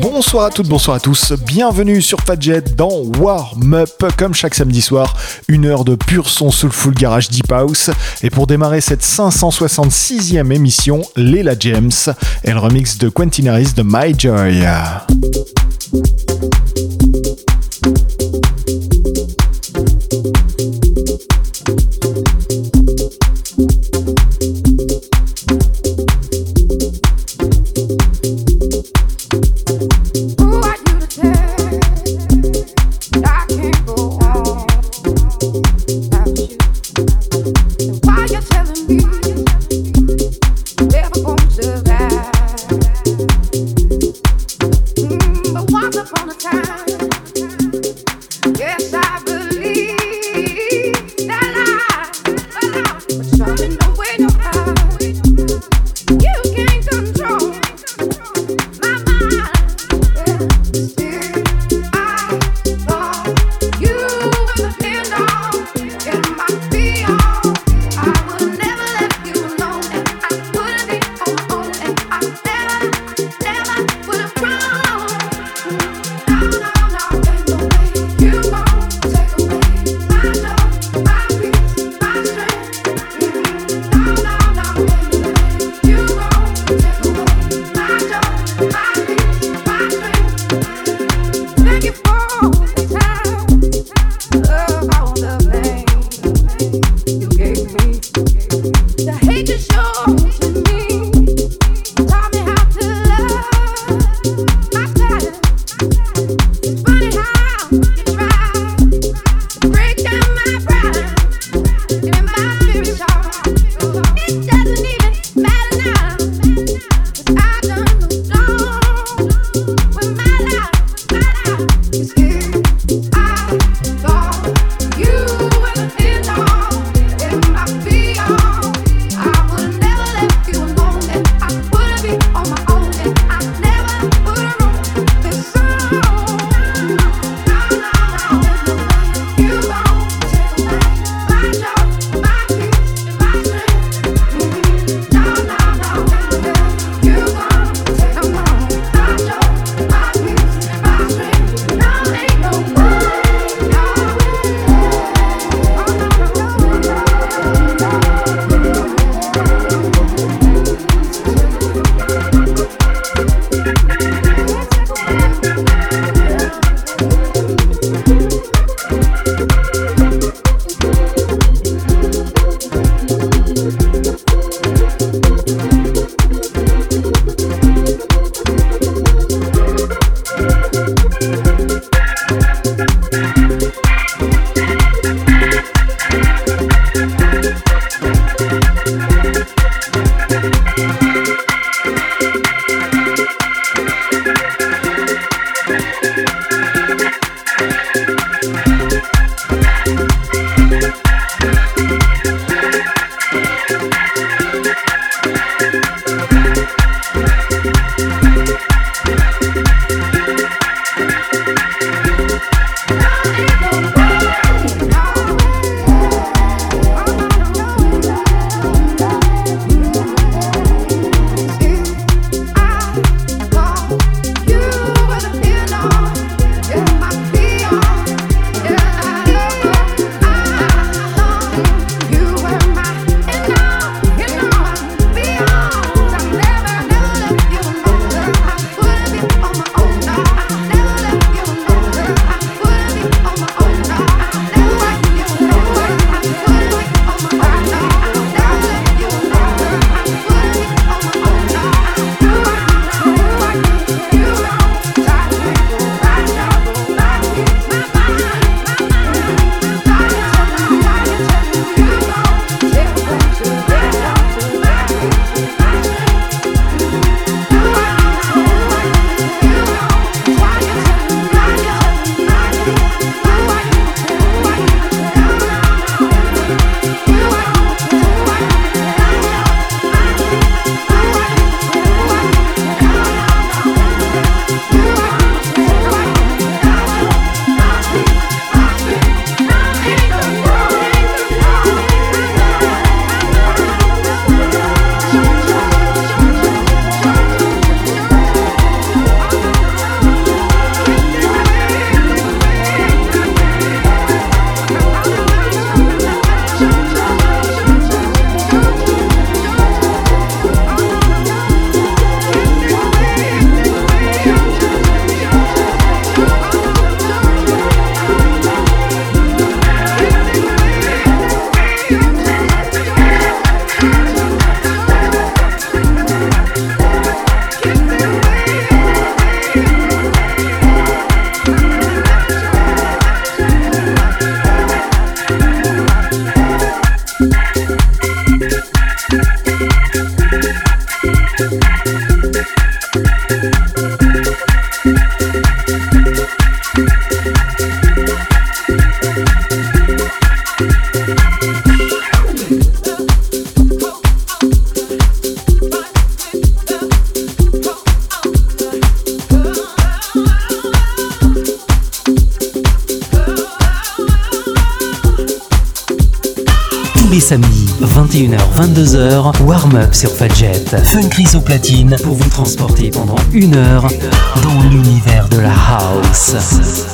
Bonsoir à toutes, bonsoir à tous. Bienvenue sur Fadjet dans Warm Up. Comme chaque samedi soir, une heure de pur son full garage deep house. Et pour démarrer cette 566e émission, Leila James et le remix de Quentin Harris de My Joy. 21h-22h, warm-up sur Fadjet. Fun platine pour vous transporter pendant une heure dans l'univers de la house.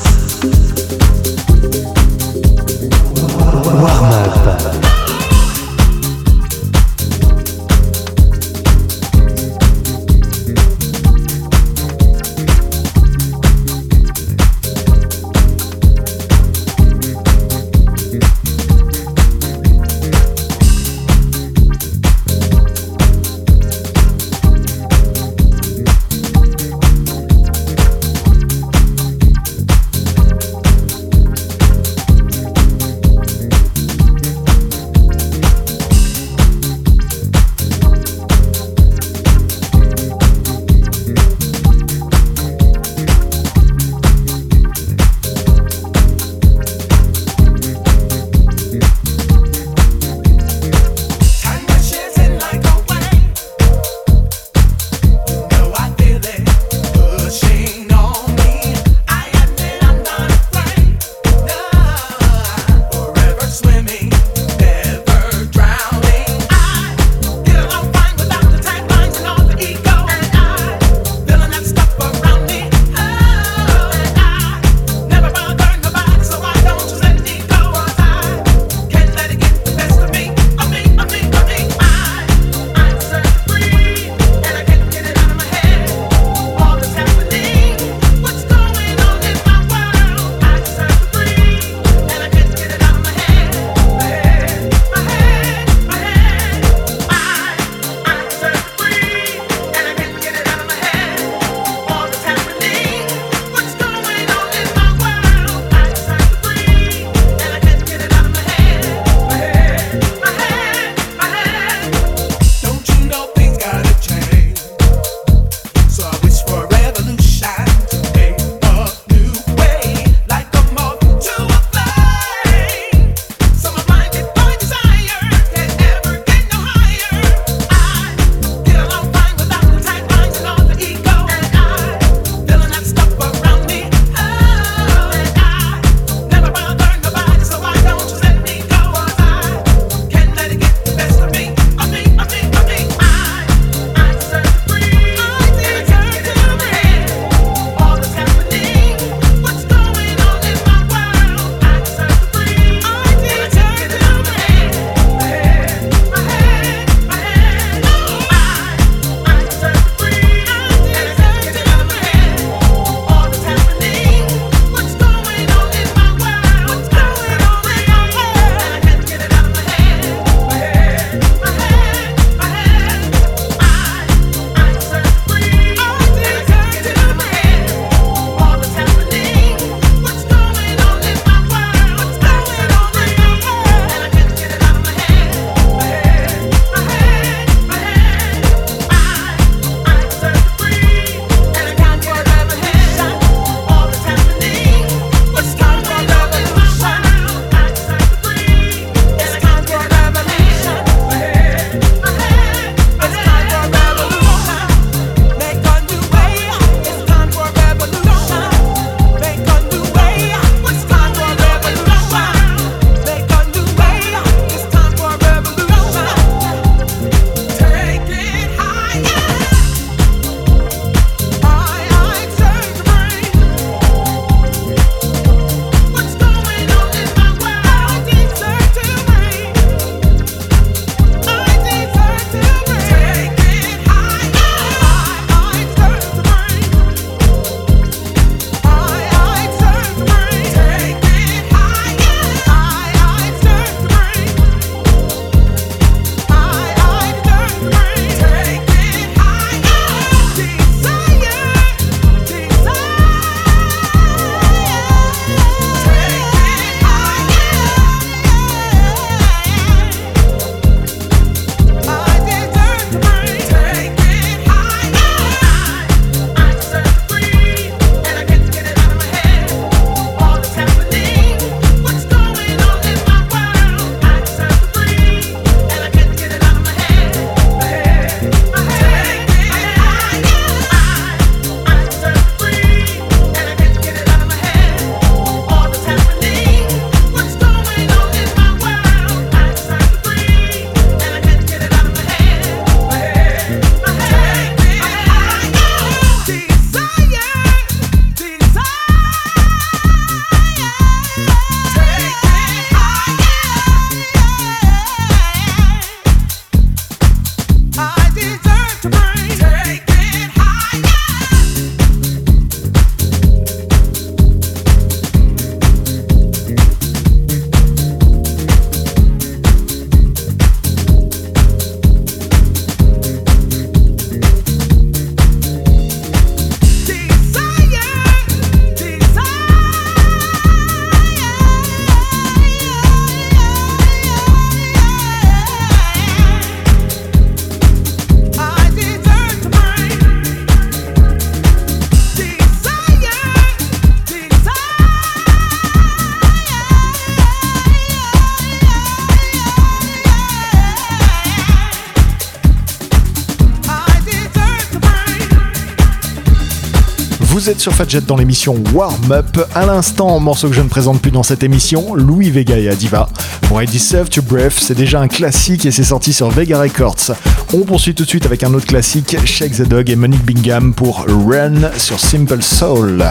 Sur Fadjet dans l'émission Warm Up. À l'instant, morceau que je ne présente plus dans cette émission, Louis Vega et Adiva. Pour I Deserve to Breath, c'est déjà un classique et c'est sorti sur Vega Records. On poursuit tout de suite avec un autre classique, Shake the Dog et Monique Bingham pour Run sur Simple Soul.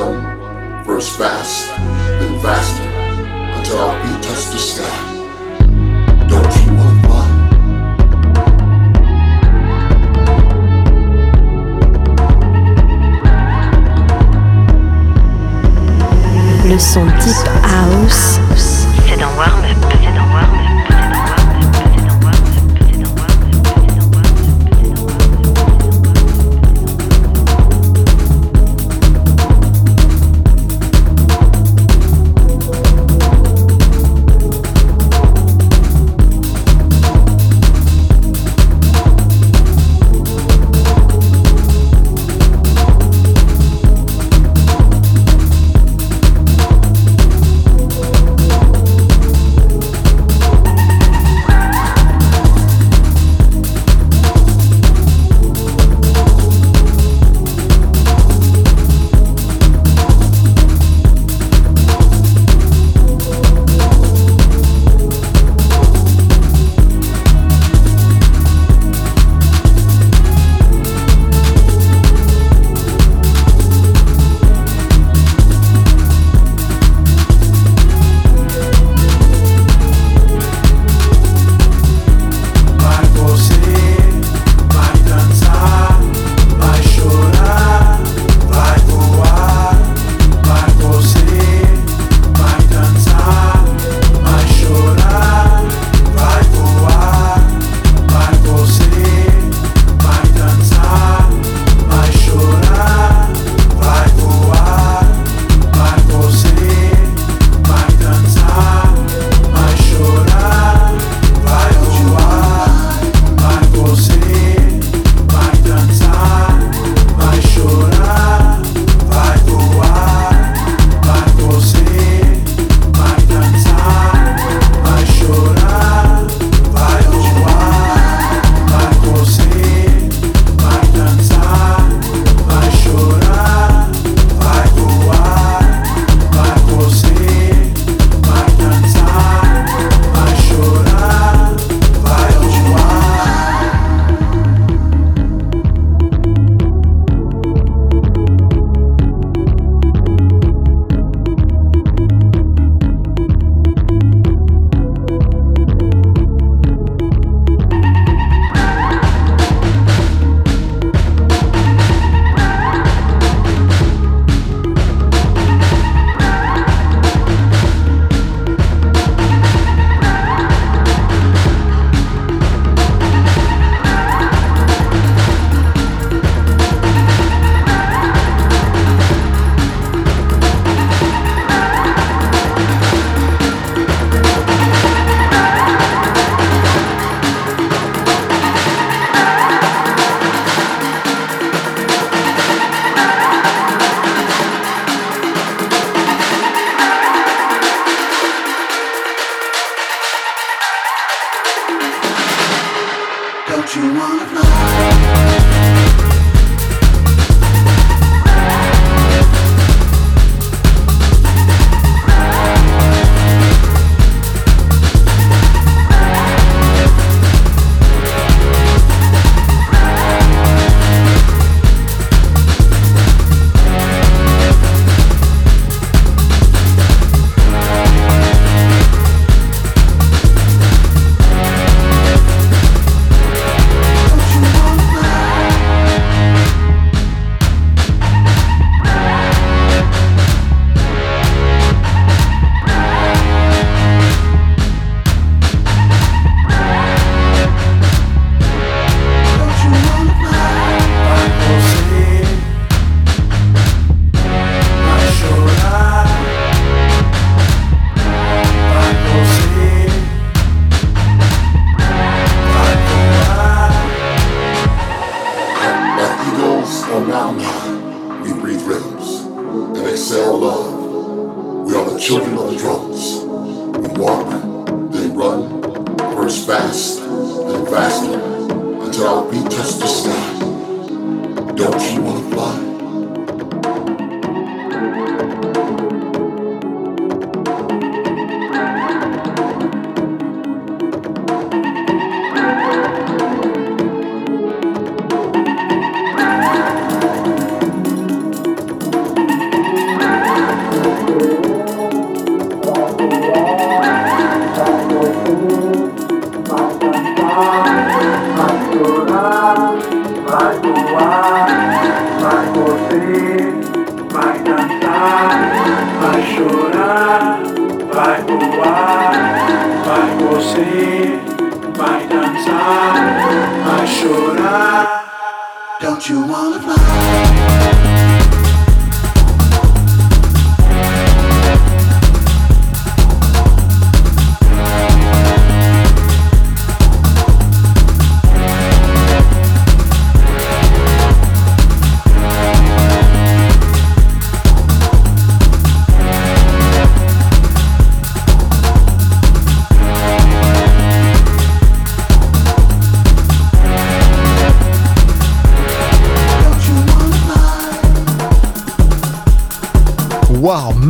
Then run, first fast, then faster, until our feet touch the sky. Don't you wanna? Le son type house. C'est dans Warm Up.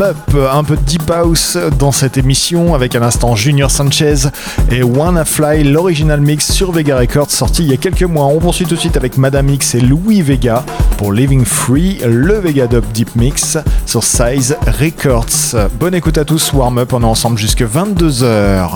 Un peu de Deep House dans cette émission avec à l'instant Junior Sanchez et Wanna Fly, l'original mix sur Vega Records sorti il y a quelques mois. On poursuit tout de suite avec Madame X et Louis Vega pour Living Free, le Vega Dub Deep Mix sur Size Records. Bonne écoute à tous, Warm Up, on est ensemble jusque 22h.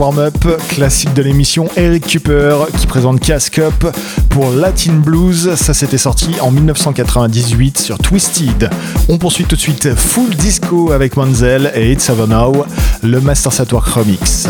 L'instant dans Warm Up, classique de l'émission Eric Cooper qui présente Cask pour Latin Blues. Ça s'était sorti en 1998 sur Twisted. On poursuit tout de suite Full Disco avec Manzel et It's Over Now, le Master Satwork Remix.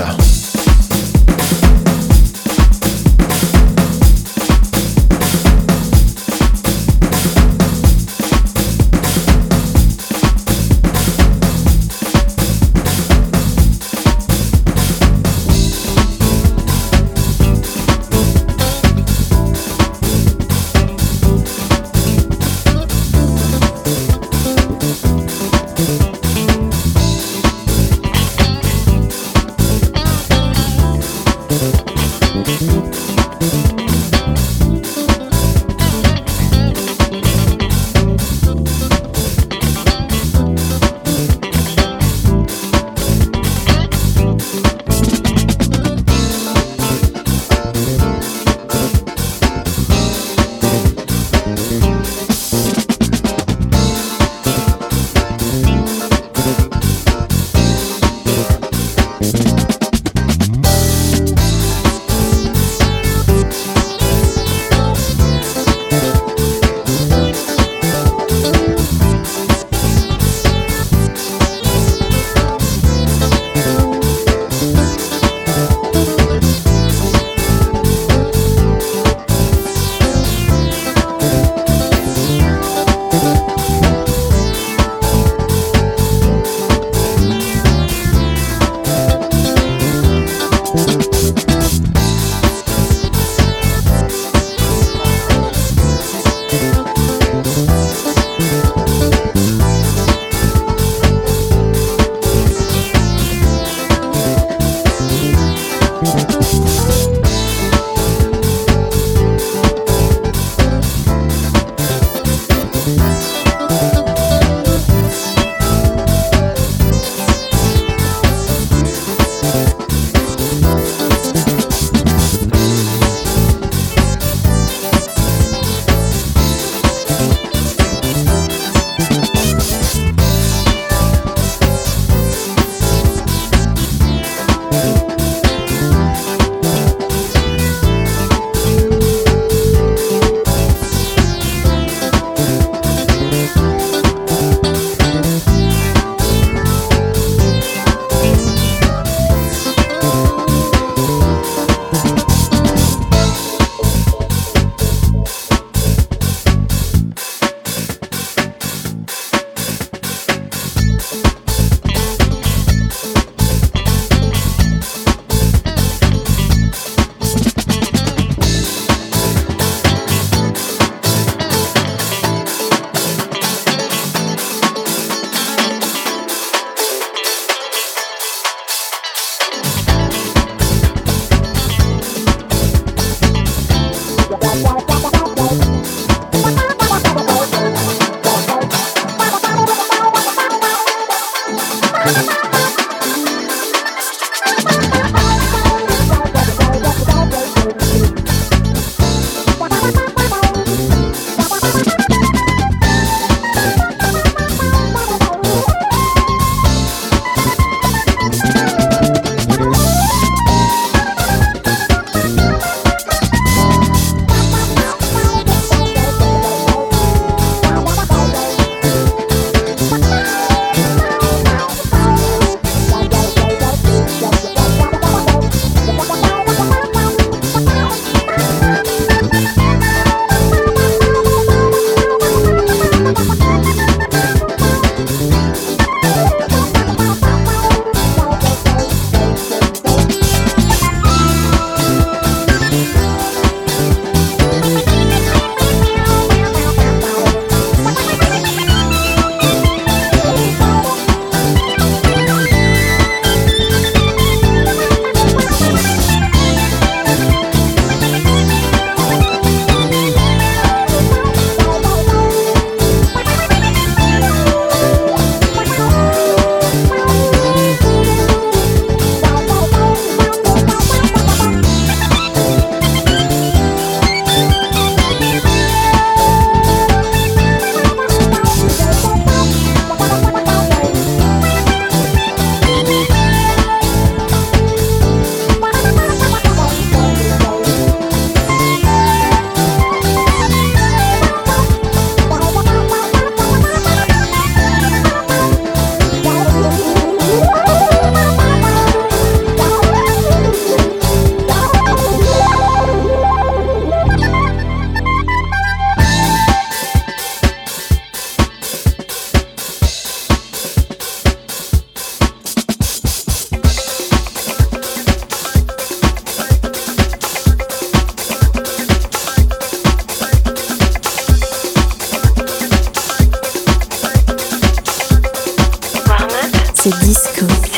Disco.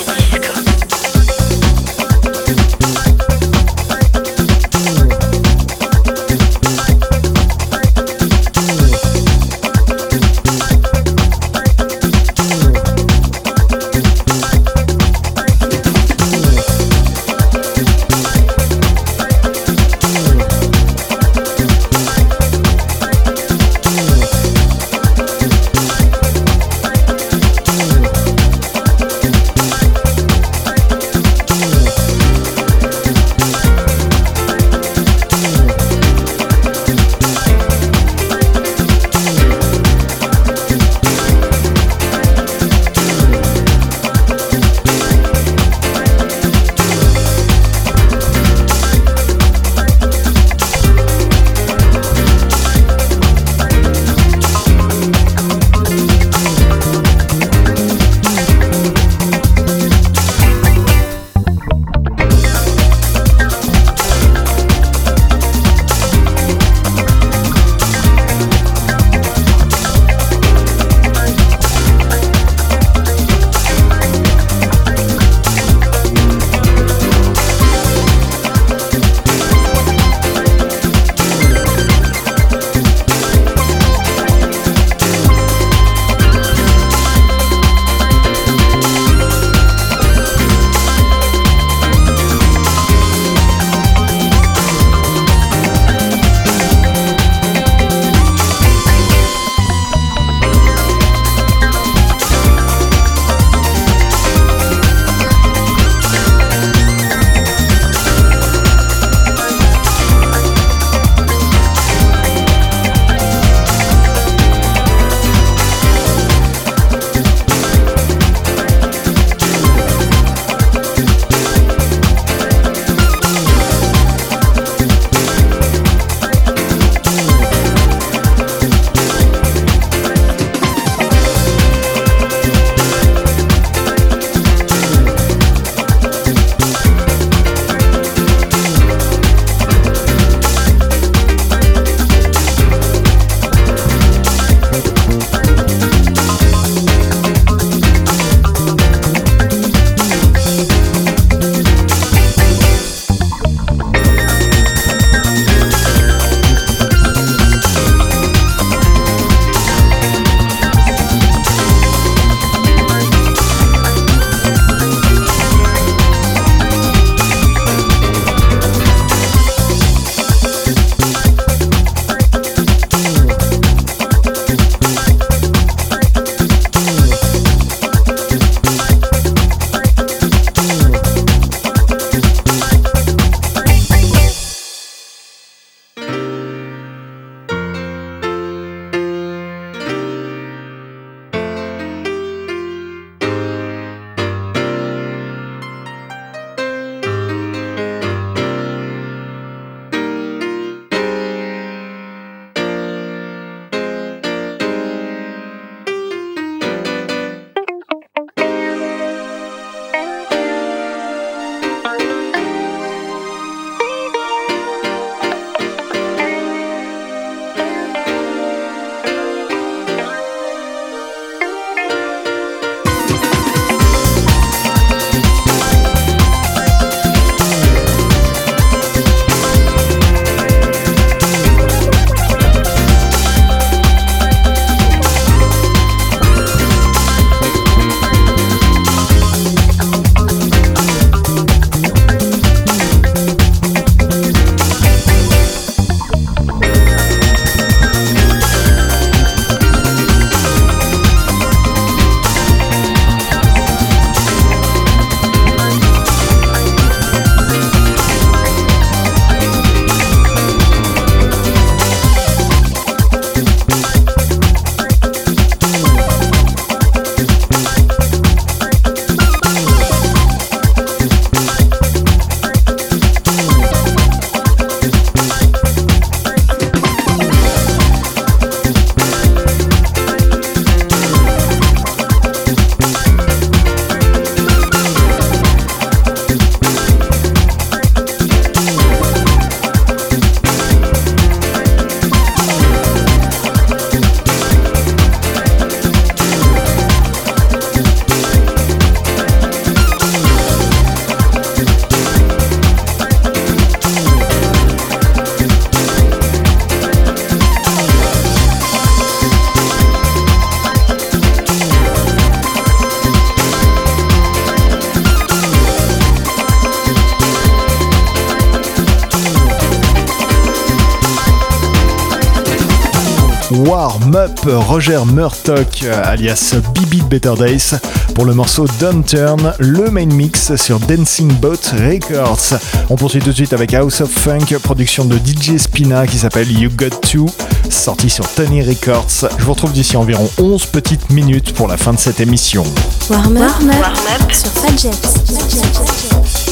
Roger Murtock alias Bibi Better Days pour le morceau Don't Turn, le main mix sur Dancing Boat Records. On poursuit tout de suite avec House of Funk, production de DJ Spina qui s'appelle You Got To, sorti sur Tony Records. Je vous retrouve d'ici environ 11 petites minutes pour la fin de cette émission. Warm-up sur Fadjet. c'est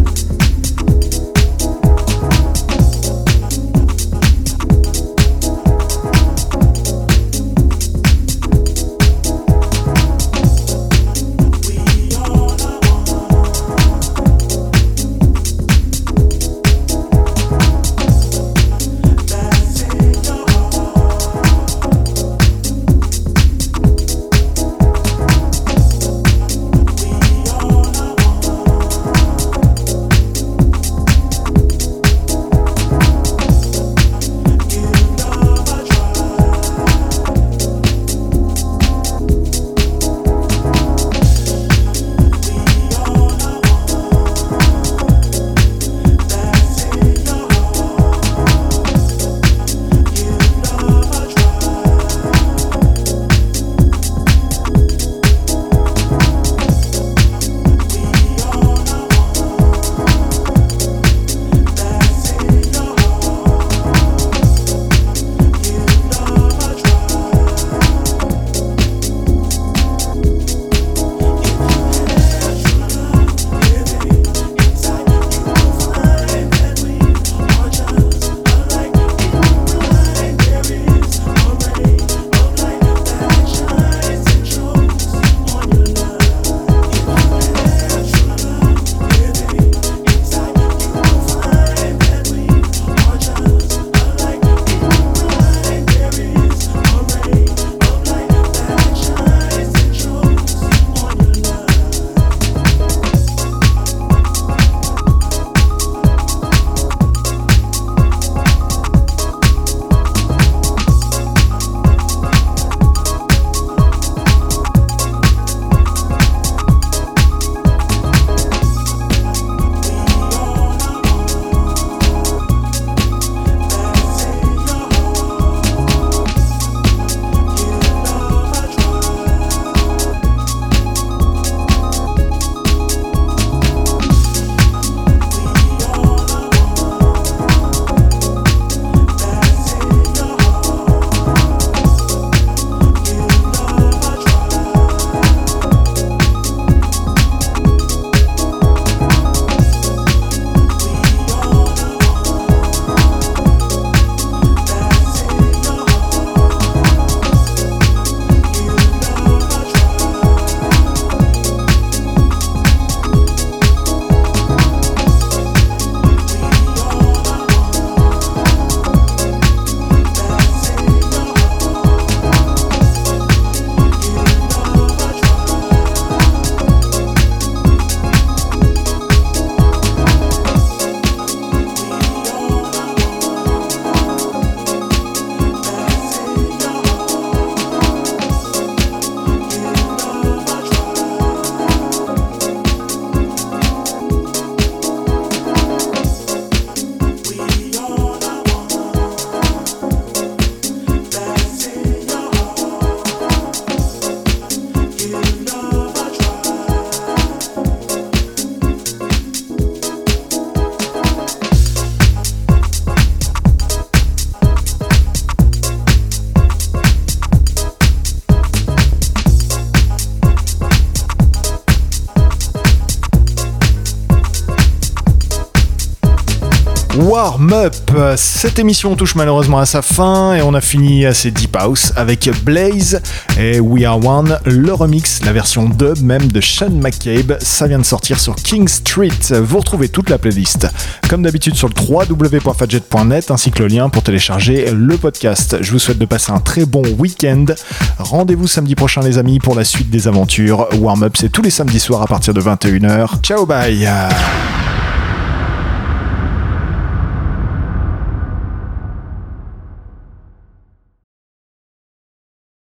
Warm Up. Cette émission touche malheureusement à sa fin et on a fini assez Deep House avec Blaze et We Are One, le remix, la version dub même de Sean McCabe. Ça vient de sortir sur King Street. Vous retrouvez toute la playlist comme d'habitude sur le www.fadjet.net ainsi que le lien pour télécharger le podcast. Je vous souhaite de passer un très bon week-end. Rendez-vous samedi prochain les amis pour la suite des aventures. Warm Up c'est tous les samedis soirs à partir de 21h. Ciao bye